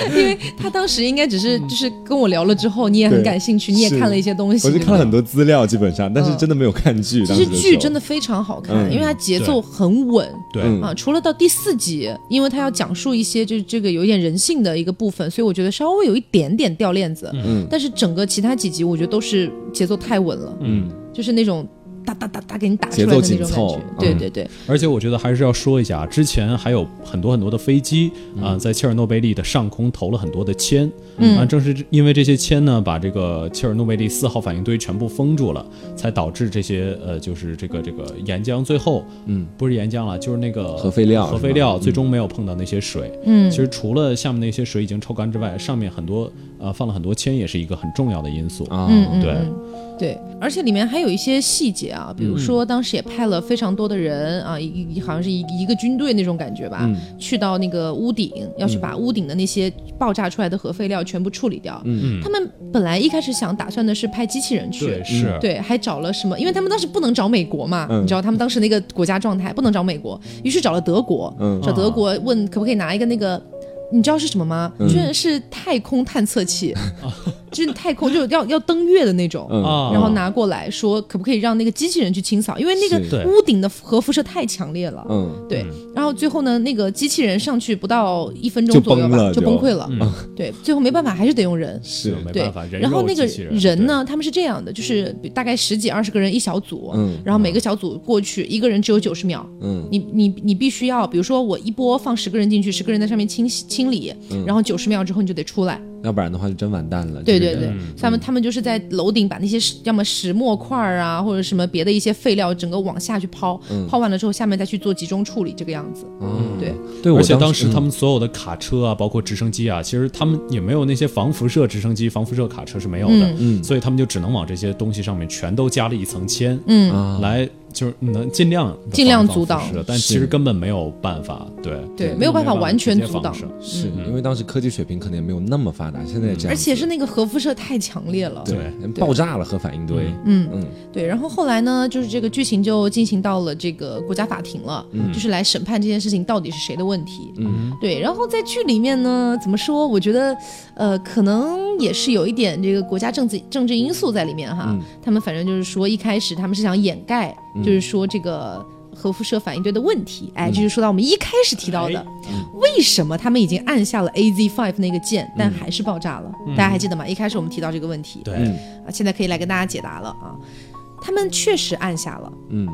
因为他当时应该只是就是跟我聊了之后，你也很感兴趣，你也看了一些东西，我就看了很多。资料，基本上，但是嗯真的没有看剧。其实剧真的非常好看，嗯因为它节奏很稳对，嗯啊。除了到第四集，因为它要讲述一些就是这个有点人性的一个部分，所以我觉得稍微有一点点掉链子。嗯但是整个其他几集，我觉得都是节奏太稳了，嗯，就是那种哒哒哒哒给你打出节来的那奏紧凑种感觉。对嗯。对对，而且我觉得还是要说一下，之前还有很多很多的飞机嗯。啊、在切尔诺贝利的上空投了很多的铅，嗯。啊，正是因为这些铅呢，把这个切尔诺贝利四号反应堆全部封住了，才导致这些呃，就是这个这个岩浆最后，嗯，不是岩浆了，就是那个核废料核废料最终没有碰到那些水。嗯。其实除了下面那些水已经抽干之外，上面很多呃放了很多铅，也是一个很重要的因素。啊，嗯嗯，对嗯对，而且里面还有一些细节啊，比如说当时也派了非常多的人啊，一一好像是一一个军队那种感觉吧，嗯去到那个屋顶，要去把屋顶的那些爆炸出来的核废料全部处理掉。嗯他们本来一开始想打算的是派机器人去，对，是，对，还找了什么？因为他们当时不能找美国嘛，嗯你知道他们当时那个国家状态不能找美国，于是找了德国，嗯找德国问可不可以拿一个那个。你知道是什么吗？嗯居然是太空探测器，就是太空就是要要登月的那种，然后拿过来说可不可以让那个机器人去清扫，因为那个屋顶的核辐射太强烈了。嗯。对，然后最后呢，那个机器人上去不到一分钟左右吧，就就。崩溃了。嗯。对，最后没办法，还是得用人。是。没对。办法，人然后那个人。人呢，他们是这样的，就是大概十几二十个人一小组，嗯。然后每个小组过去，一个人只有九十秒。嗯。你你你必须要，比如说我一波放十个人进去，十个人在上面清洗清理，嗯。然后九十秒之后你就得出来，要不然的话就真完蛋了。对对对他们他们就是在楼顶把那些石要么石墨块儿啊，或者什么别的一些废料，整个往下去抛，抛完了之后，下面再去做集中处理，这个样子。嗯，对，对，而且当时嗯他们所有的卡车啊，包括直升机啊，其实他们也没有那些防辐射直升机、防辐射卡车是没有的，嗯。所以他们就只能往这些东西上面全都加了一层铅，嗯，啊，来就是能尽量尽量阻挡防辐射但其实根本没有办法，对对，没有办法完全阻挡。是因为当时科技水平可能也没有那么发达，现在这样，而且是那个核辐射太强烈了。对对爆炸了核反应堆，嗯嗯对，然后后来呢，就是这个剧情就进行到了这个国家法庭了，就是来审判这件事情到底是谁的问题。嗯，对，然后在剧里面呢，怎么说？我觉得，呃，可能也是有一点这个国家政治政治因素在里面哈。嗯他们反正就是说，一开始他们是想掩盖，就是说这个。核辐射反应堆的问题，哎，这就是说到我们一开始提到的，为什么他们已经按下了 AZ Five 那个键，但还是爆炸了？大家还记得吗？一开始我们提到这个问题，对，嗯啊，现在可以来跟大家解答了啊。他们确实按下了，嗯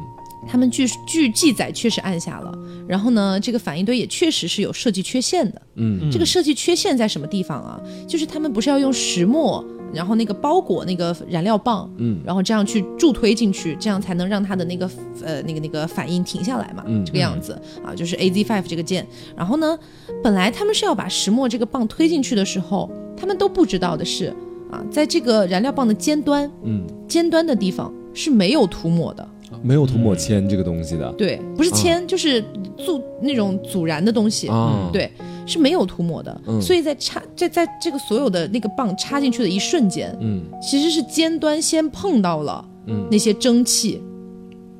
他们据据记载确实按下了，然后呢，这个反应堆也确实是有设计缺陷的。嗯这个设计缺陷在什么地方啊？就是他们不是要用石墨，然后那个包裹那个燃料棒，嗯然后这样去助推进去，这样才能让它的那个呃那个那个反应停下来嘛，嗯这个样子啊，就是 A Z Five 这个键。然后呢，本来他们是要把石墨这个棒推进去的时候，他们都不知道的是啊，在这个燃料棒的尖端，嗯，尖端的地方是没有涂抹的。没有涂抹铅这个东西的对，不是铅，就是阻那种阻燃的东西。啊，对，是没有涂抹的。嗯所以在插在在这个所有的那个棒插进去的一瞬间，嗯其实是尖端先碰到了嗯那些蒸汽，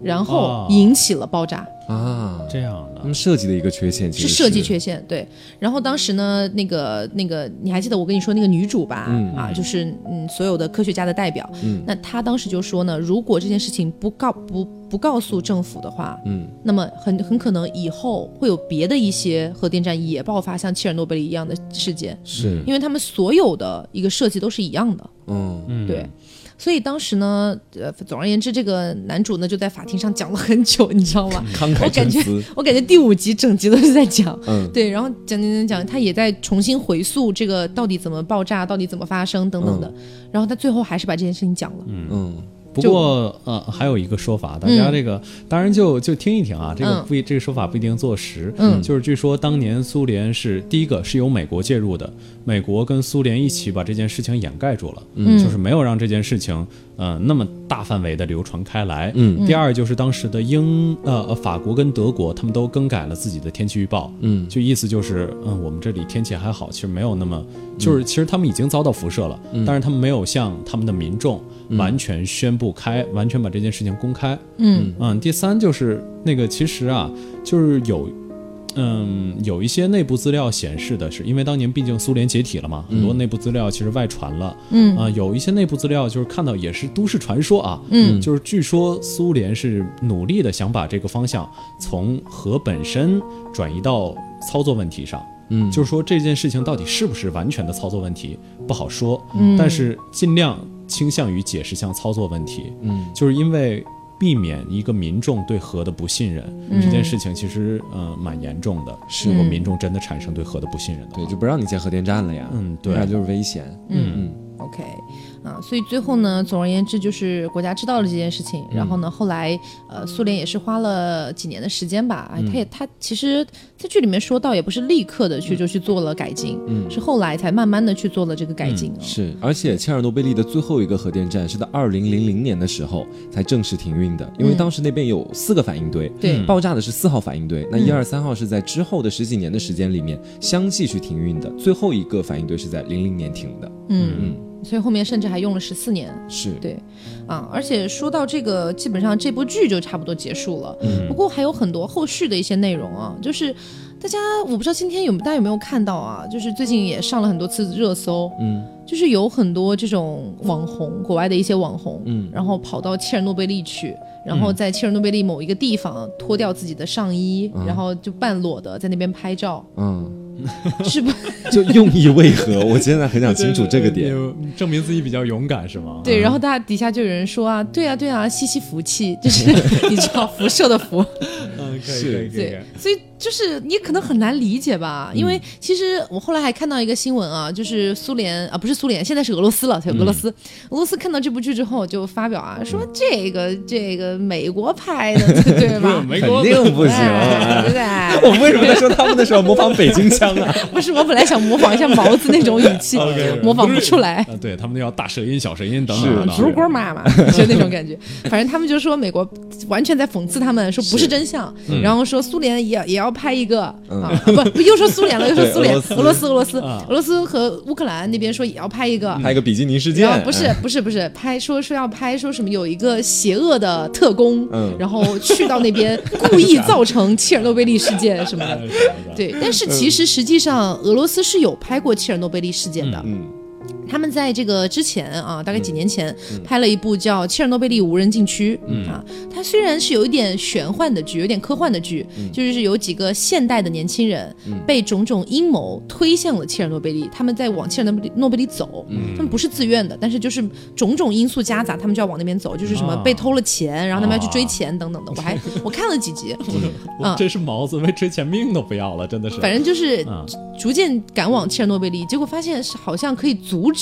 然后哦引起了爆炸。啊，这样的。他们设计的一个缺陷其实是设计缺陷，对。然后当时呢，那个那个，你还记得我跟你说那个女主吧？嗯。啊，就是嗯，所有的科学家的代表。嗯。那她当时就说呢，如果这件事情不告不不告诉政府的话，嗯。那么很很可能以后会有别的一些核电站也爆发像切尔诺贝利一样的事件，是。因为他们所有的一个设计都是一样的。嗯。嗯。对，所以当时呢，呃，总而言之，这个男主呢就在法庭上讲了很久，你知道吗？慷慨我感觉，我感觉第五集整集都是在讲，嗯。对，然后讲讲讲讲，他也在重新回溯这个到底怎么爆炸，到底怎么发生等等的，然后他最后还是把这件事情讲了。嗯不过呃，还有一个说法，大家这个、当然就就听一听啊，这个嗯。不一、这个说法不一定坐实。嗯。就是据说当年苏联是第一个是由美国介入的，美国跟苏联一起把这件事情掩盖住了，嗯。就是没有让这件事情呃那么大范围的流传开来。嗯。第二就是当时的英呃呃法国跟德国他们都更改了自己的天气预报，嗯。就意思就是嗯我们这里天气还好，其实没有那么就是其实他们已经遭到辐射了，但是他们没有向他们的民众完全宣布开，完全把这件事情公开。嗯嗯，第三就是那个，其实啊，就是有，嗯，有一些内部资料显示的是，因为当年毕竟苏联解体了嘛，很多内部资料其实外传了。嗯啊、有一些内部资料就是看到也是都市传说啊，嗯就是据说苏联是努力的想把这个方向从核本身转移到操作问题上。嗯就是说这件事情到底是不是完全的操作问题不好说，嗯但是尽量倾向于解释像操作问题，嗯。就是因为避免一个民众对核的不信任，嗯。这件事情其实呃蛮严重的。是。如果民众真的产生对核的不信任的话，对，就不让你建核电站了呀，嗯对。那就是危险，嗯。嗯。OK，啊，所以最后呢，总而言之就是国家知道了这件事情，然后呢，后来呃，苏联也是花了几年的时间吧，哎，他也他其实在剧里面说到，也不是立刻的去就去做了改进，嗯。是后来才慢慢的去做了这个改进、哦是，而且切尔诺贝利的最后一个核电站是在二零零零年的时候才正式停运的，因为嗯。当时那边有四个反应堆，对爆炸的是四号反应堆，那嗯。一二三号是在之后的十几年的时间里面相继去停运的，最后一个反应堆是在零零年停的，嗯嗯，所以后面甚至还用了十四年，是，对，啊，而且说到这个，基本上这部剧就差不多结束了。嗯。不过还有很多后续的一些内容啊，就是大家我不知道今天有大家有没有看到啊？就是最近也上了很多次热搜，嗯。就是有很多这种网红，国外的一些网红，嗯。然后跑到切尔诺贝利去，然后在切尔诺贝利某一个地方脱掉自己的上衣，然后就半裸的在那边拍照，嗯，是吧？就用意为何？我现在很想清楚这个点。证明自己比较勇敢是吗？对，然后大家底下就有人说啊，对啊，对啊，吸吸福气，就是 你知道辐射的辐。嗯，可以可以可以对，所以就是你可能很难理解吧，因为其实我后来还看到一个新闻啊，就是苏联啊，不是苏联，现在是俄罗斯了，俄罗斯，俄罗斯看到这部剧之后就发表啊，说这个这个美国拍的，对吧？美国肯定不行。哎对不对？我为什么在说他们的时候模仿北京腔啊？不是，我本来想模仿一下毛子那种语气，模仿不出来。啊，对他们那叫大舌音、小舌音等等的。竹锅妈妈，就那种感觉。反正他们就说美国完全在讽刺他们，说不是真相，然后说苏联也也要拍一个啊，不不又说苏联了，又说苏联，俄罗斯。俄罗斯啊。俄罗斯和乌克兰那边说也要拍一个。拍一个比基尼事件。不是不是不是拍说说要拍说什么有一个邪恶的特工，嗯。然后去到那边故意造成切尔诺贝利事件什么的，对对。但是其实实际上俄罗斯是有拍过切尔诺贝利事件的，嗯他们在这个之前啊，大概几年前、拍了一部叫《切尔诺贝利无人禁区》啊，它虽然是有一点玄幻的剧，有点科幻的剧，就是有几个现代的年轻人、被种种阴谋推向了切尔诺贝利，他们在往切尔诺贝利诺贝利走，他们不是自愿的，但是就是种种因素夹杂，他们就要往那边走，就是什么啊。被偷了钱，然后他们要去追钱等等的。我还我看了几集，啊。这是毛子为追钱命都不要了，真的是。反正就是啊。逐渐赶往切尔诺贝利，结果发现是好像可以阻止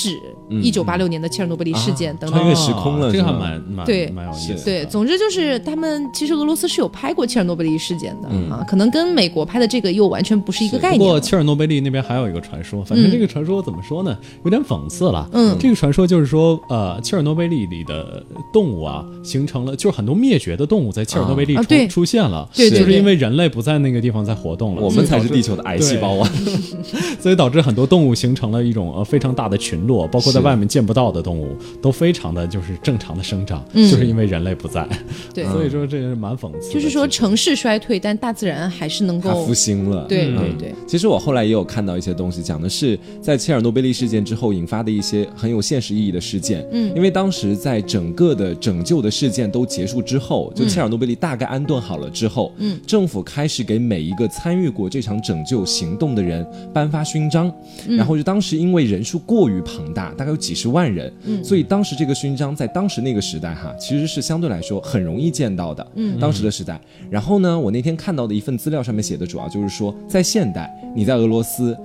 一九八六年的切尔诺贝利事件等等。穿越时空了这个还蛮蛮对蛮有意思的。对，总之就是他们其实俄罗斯是有拍过切尔诺贝利事件的、啊，可能跟美国拍的这个又完全不是一个概念不过。切尔诺贝利那边还有一个传说，反正这个传说怎么说呢，有点讽刺了。嗯这个传说就是说，呃，切尔诺贝利里的动物啊，形成了就是很多灭绝的动物在切尔诺贝利出、出现了，对就是因为人类不在那个地方在活动了，我们才是地球的癌细胞啊！所以导致很多动物形成了一种呃非常大的群落，包括在外面见不到的动物都非常的就是正常的生长，嗯就是因为人类不在。对，所以说这是蛮讽刺的。就是说城市衰退，但大自然还是能够复兴了。对嗯对对，其实我后来也有看到一些东西，讲的是在切尔诺贝利事件之后引发的一些很有现实意义的事件。嗯因为当时在整个的拯救的事件都结束之后，就切尔诺贝利大概安顿好了之后，嗯，政府开始给每一个参与过这场拯救行动的人颁发勋章，嗯然后就当时因为人数过于庞大，大概有几十万人，嗯所以当时这个勋章在当时那个时代哈，其实是相对来说很容易见到的，嗯当时的时代。然后呢，我那天看到的一份资料上面写的主要就是说，在现代，你在俄罗斯。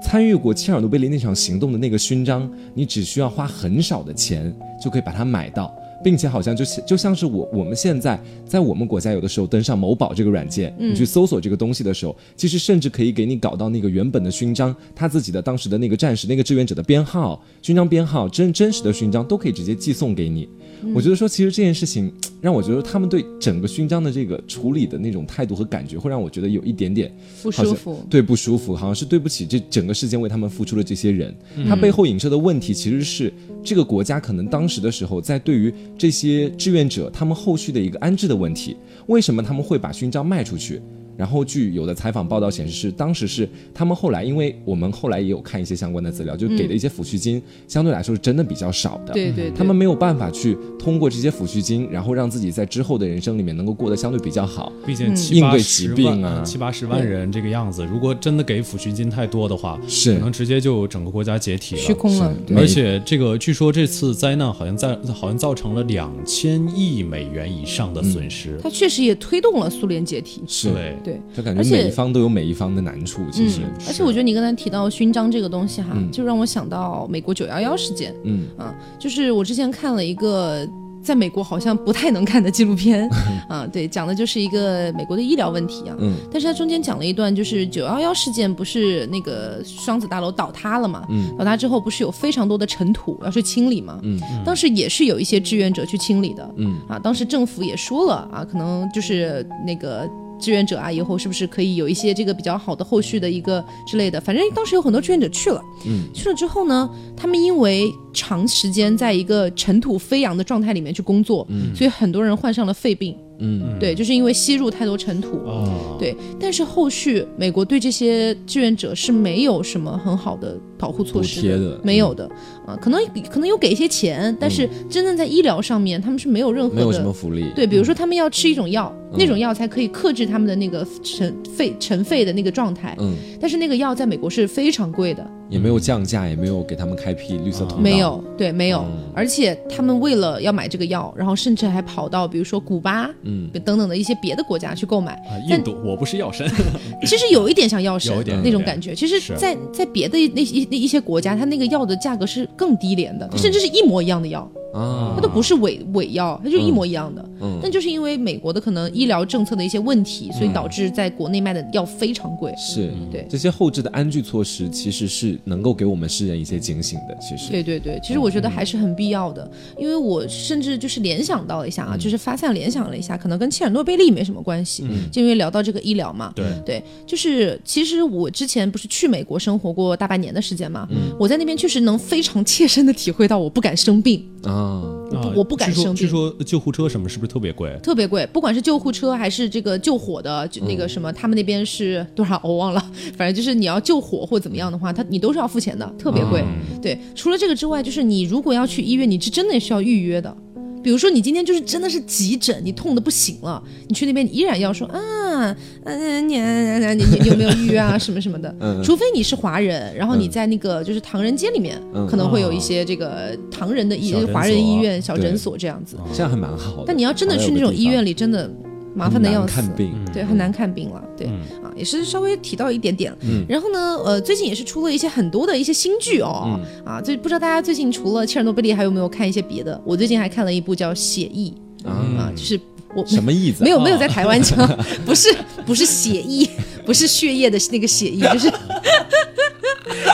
参与过切尔诺贝利那场行动的那个勋章，你只需要花很少的钱就可以把它买到，并且好像就就像是我我们现在在我们国家有的时候登上某宝这个软件，你去搜索这个东西的时候，其实甚至可以给你搞到那个原本的勋章，他自己的当时的那个战士、那个志愿者的编号、勋章编号、真真实的勋章都可以直接寄送给你。我觉得说，其实这件事情让我觉得他们对整个勋章的这个处理的那种态度和感觉，会让我觉得有一点点不舒服。对不舒服，好像是对不起这整个事件为他们付出的这些人。他背后影射的问题其实是这个国家可能当时的时候，在对于这些志愿者他们后续的一个安置的问题，为什么他们会把勋章卖出去？然后据有的采访报道显示是，当时是他们后来，因为我们后来也有看一些相关的资料，就给的一些抚恤金，相对来说是真的比较少的。对对，对他们没有办法去通过这些抚恤金，然后让自己在之后的人生里面能够过得相对比较好。毕竟嗯七应对八十疾病啊万七八十万人这个样子，如果真的给抚恤金太多的话，是可能直接就整个国家解体了。虚空了。而且这个据说这次灾难好像在好像造成了两千亿美元以上的损失。它确实也推动了苏联解体。是，对，对，就感觉每一方都有每一方的难处。其实，嗯，而且我觉得你刚才提到勋章这个东西哈，嗯就让我想到美国九幺幺事件嗯啊，就是我之前看了一个。在美国好像不太能看的纪录片，啊，对，讲的就是一个美国的医疗问题啊。嗯但是它中间讲了一段，就是九幺幺事件不是那个双子大楼倒塌了嘛？嗯倒塌之后不是有非常多的尘土要去清理嘛？嗯当时也是有一些志愿者去清理的，嗯啊，当时政府也说了啊，可能就是那个志愿者啊，以后是不是可以有一些这个比较好的后续的一个之类的。反正当时有很多志愿者去了，嗯，去了之后呢，他们因为长时间在一个尘土飞扬的状态里面去工作，嗯。所以很多人患上了肺病。嗯。对，就是因为吸入太多尘土。哦，对，但是后续美国对这些志愿者是没有什么很好的保护措施的没有的。啊，可能可能有给一些钱，但是真正在医疗上面，他们是没有任何没有什么的。福利。对，比如说他们要吃一种药，嗯。那种药才可以克制他们的那个尘肺尘肺的那个状态，嗯。但是那个药在美国是非常贵的也没有降价，也没有给他们开辟绿色通道，没有，对，没有。嗯而且他们为了要买这个药，然后甚至还跑到比如说古巴，嗯等等的一些别的国家去购买。啊，印度我不是药神，其实有一点像药神有一点那种感觉。其实是在，在别的那一那一些国家，它那个药的价格是更低廉的，甚至是一模一样的药，啊它都不是伪伪药，它就一模一样的。嗯但就是因为美国的可能医疗政策的一些问题，所以导致在国内卖的药非常贵。是，对这些后置的安居措施其实是能够给我们世人一些警醒的。其实，对对对，其实我觉得还是很必要的，因为我甚至就是联想到了一下啊，就是发散联想了一下，可能跟切尔诺贝利没什么关系，就因为聊到这个医疗嘛。对。对，就是其实我之前不是去美国生活过大半年的时间嘛，我在那边确实能非常切身的体会到我不敢生病，啊，啊我不敢说生病据说救护车什么是不是特别贵？特别贵，不管是救护车还是这个救火的，就那个什么，他们那边是多少我忘了，反正就是你要救火或怎么样的话，他你都是要付钱的，特别贵。对，除了这个之外，就是你如果要去医院，你是真的需要预约的。比如说你今天就是真的是急诊，你痛的不行了，你去那边你依然要说啊，嗯、你你你你有没有预约啊，什么什么的。嗯除非你是华人，然后你在那个就是唐人街里面，嗯可能会有一些这个唐人的医华人医院、小诊所这样子。这样还蛮好的。但你要真的去那种医院里，里，真的麻烦的要死。看病，对，很难看病了，对、啊，也是稍微提到一点点。嗯。然后呢，呃，最近也是出了一些很多的一些新剧哦，啊，就不知道大家最近除了切尔诺贝利，还有没有看一些别的？我最近还看了一部叫《血疫》啊，就是我什么意思？啊？没有没有在台湾讲，不是不是血液，不是血液的那个血液，就是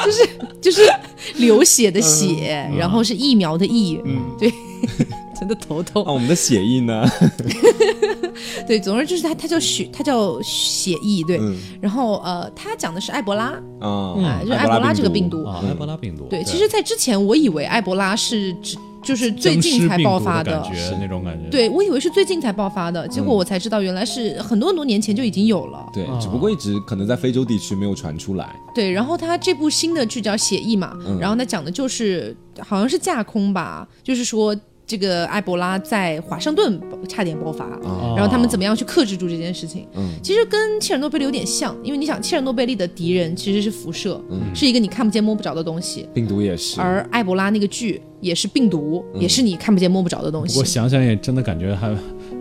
就是就是流血的血，然后是疫苗的疫，嗯。对，真的头痛啊，。我们的血液呢？对，总之就是他，他叫血，他叫血疫，对。嗯然后呃，他讲的是埃博拉，啊哎，就是埃博拉这个病毒。啊，埃博拉病毒。对，其实，在之前我以为埃博拉是只就是最近才爆发的是，那种感觉。对我以为是最近才爆发的，结果我才知道原来是很多很多年前就已经有了。对啊，只不过一直可能在非洲地区没有传出来。对，然后他这部新的剧叫《血疫》嘛，然后他讲的就是好像是架空吧，就是说这个埃博拉在华盛顿差点爆发，啊然后他们怎么样去克制住这件事情。嗯。其实跟切尔诺贝利有点像，因为你想，切尔诺贝利的敌人其实是辐射，嗯。是一个你看不见摸不着的东西，病毒也是，而埃博拉那个剧也是病毒，也是你看不见摸不着的东西。我。想想也真的感觉还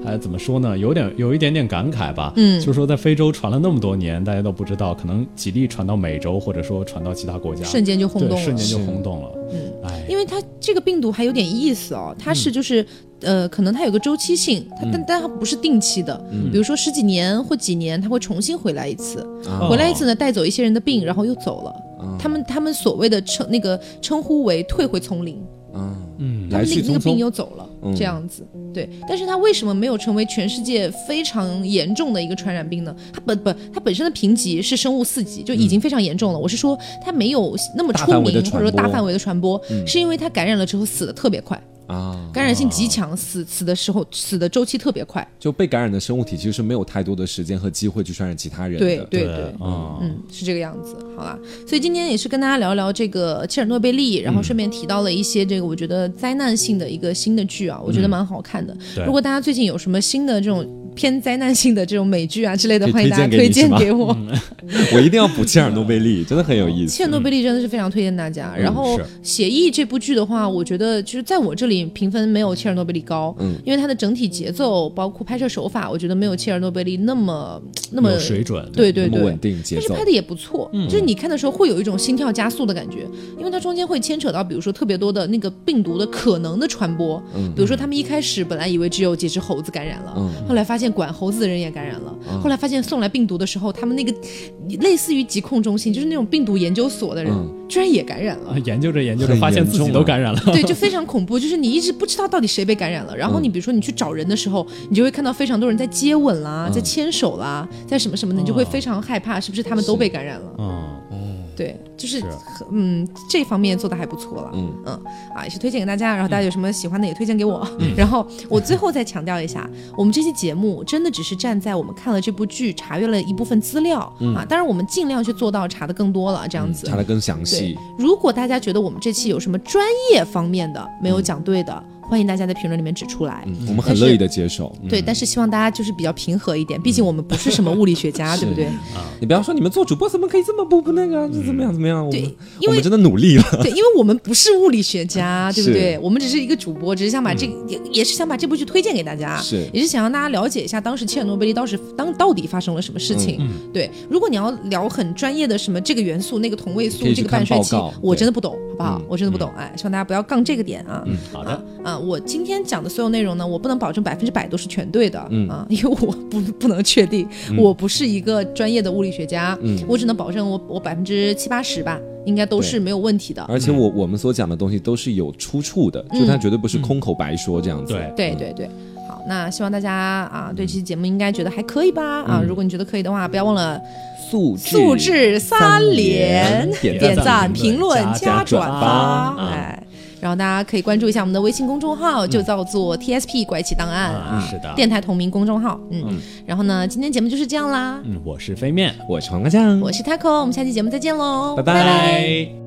还怎么说呢？有点有一点点感慨吧。嗯就是说在非洲传了那么多年，大家都不知道，可能几例传到美洲，或者说传到其他国家，瞬间就轰动，了，瞬间就轰动了。嗯，哎，因为它这个病毒还有点意思哦，它是就是、呃，可能它有个周期性，它但但它不是定期的，比如说十几年或几年，它会重新回来一次，啊回来一次呢，带走一些人的病，然后又走了。啊他们他们所谓的称那个称呼为退回丛林，啊，嗯，他们那那个病又走了，嗯这样子。对，但是他为什么没有成为全世界非常严重的一个传染病呢？他本本他本身的评级是生物四级，就已经非常严重了。我是说他没有那么出名，或者说大范围的传播，是因为他感染了之后死的特别快。啊，感染性极强，死死的时候死的周期特别快。就被感染的生物体其实是没有太多的时间和机会去传染其他人的。对对对嗯，是这个样子。好啦，所以今天也是跟大家聊聊这个切尔诺贝利，然后顺便提到了一些这个我觉得灾难性的一个新的剧啊，我觉得蛮好看的。如果大家最近有什么新的这种偏灾难性的这种美剧啊之类的，欢迎大家推推荐荐给我。我一定要补切尔诺贝利，真的很有意思。切尔诺贝利真的是非常推荐大家。然后《是血疫》这部剧的话，我觉得就是在我这里评分没有切尔诺贝利高，嗯因为它的整体节奏包括拍摄手法，我觉得没有切尔诺贝利那么 那么水准。对对对稳。定节奏但是拍，的也不错，就是你看的时候会有一种心跳加速的感觉，因为它中间会牵扯到，比如说特别多的那个病毒的可能的传播，比如说他们一开始本来以为只有几只猴子感染了，嗯后来发现管猴子的人也感染了，后来发现送来病毒的时候，他们那个类似于疾控中心，就是那种病毒研究所的人，嗯居然也感染了啊，。研究着研究着，发现自己都感染了。对，就非常恐怖，就是你一直不知道到底谁被感染了。然后你比如说你去找人的时候，你就会看到非常多人在接吻啦，在牵手啦，在什么什么的，你就会非常害怕，是不是他们都被感染了？嗯，对，就是是嗯，这方面做的还不错了。嗯嗯啊，也是推荐给大家，然后大家有什么喜欢的也推荐给我。然后我最后再强调一下，我们这期节目真的只是站在我们看了这部剧，查阅了一部分资料、啊，当然我们尽量去做到查的更多了，这样子。查的更详细。，如果大家觉得我们这期有什么专业方面的没有讲对的，欢欢迎大家在评论里面指出来。我们很乐意的接受。对，但是希望大家就是比较平和一点，毕竟我们不是什么物理学家，对不对？啊你不要说你们做主播怎么可以这么不不那个，这怎么样怎么样？对我们因为我们真的努力了。对，因为我们不是物理学家，对不对？我们只是一个主播，只是想把这个、也也是想把这部剧推荐给大家，是也是想让大家了解一下当时切尔诺贝利当时当到底发生了什么事情。嗯对，如果你要聊很专业的什么这个元素、那个同位素这个半衰期我真的不懂，好不好？嗯我真的不懂，哎，希望大家不要杠这个点啊。嗯，好的，啊，我今天讲的所有内容呢，我不能保证百分之百都是全对的，嗯。啊，因为我不不能确定，我不是一个专业的物理学家，嗯我只能保证我我百分之七八十吧，应该都是没有问题的。而且我我们所讲的东西都是有出处的，就它绝对不是空口白说这样子。对，对对对，好，那希望大家啊对这期节目应该觉得还可以吧？啊，如果你觉得可以的话，不要忘了素素质三连，点点赞、评论、加加转发。哎。然后大家可以关注一下我们的微信公众号，就叫做 TSP 怪奇档案啊，是的电台同名公众号。嗯，然后呢，今天节目就是这样啦。嗯，我是飞面，我是黄瓜酱，我是 Taco，我们下期节目再见喽，拜拜拜。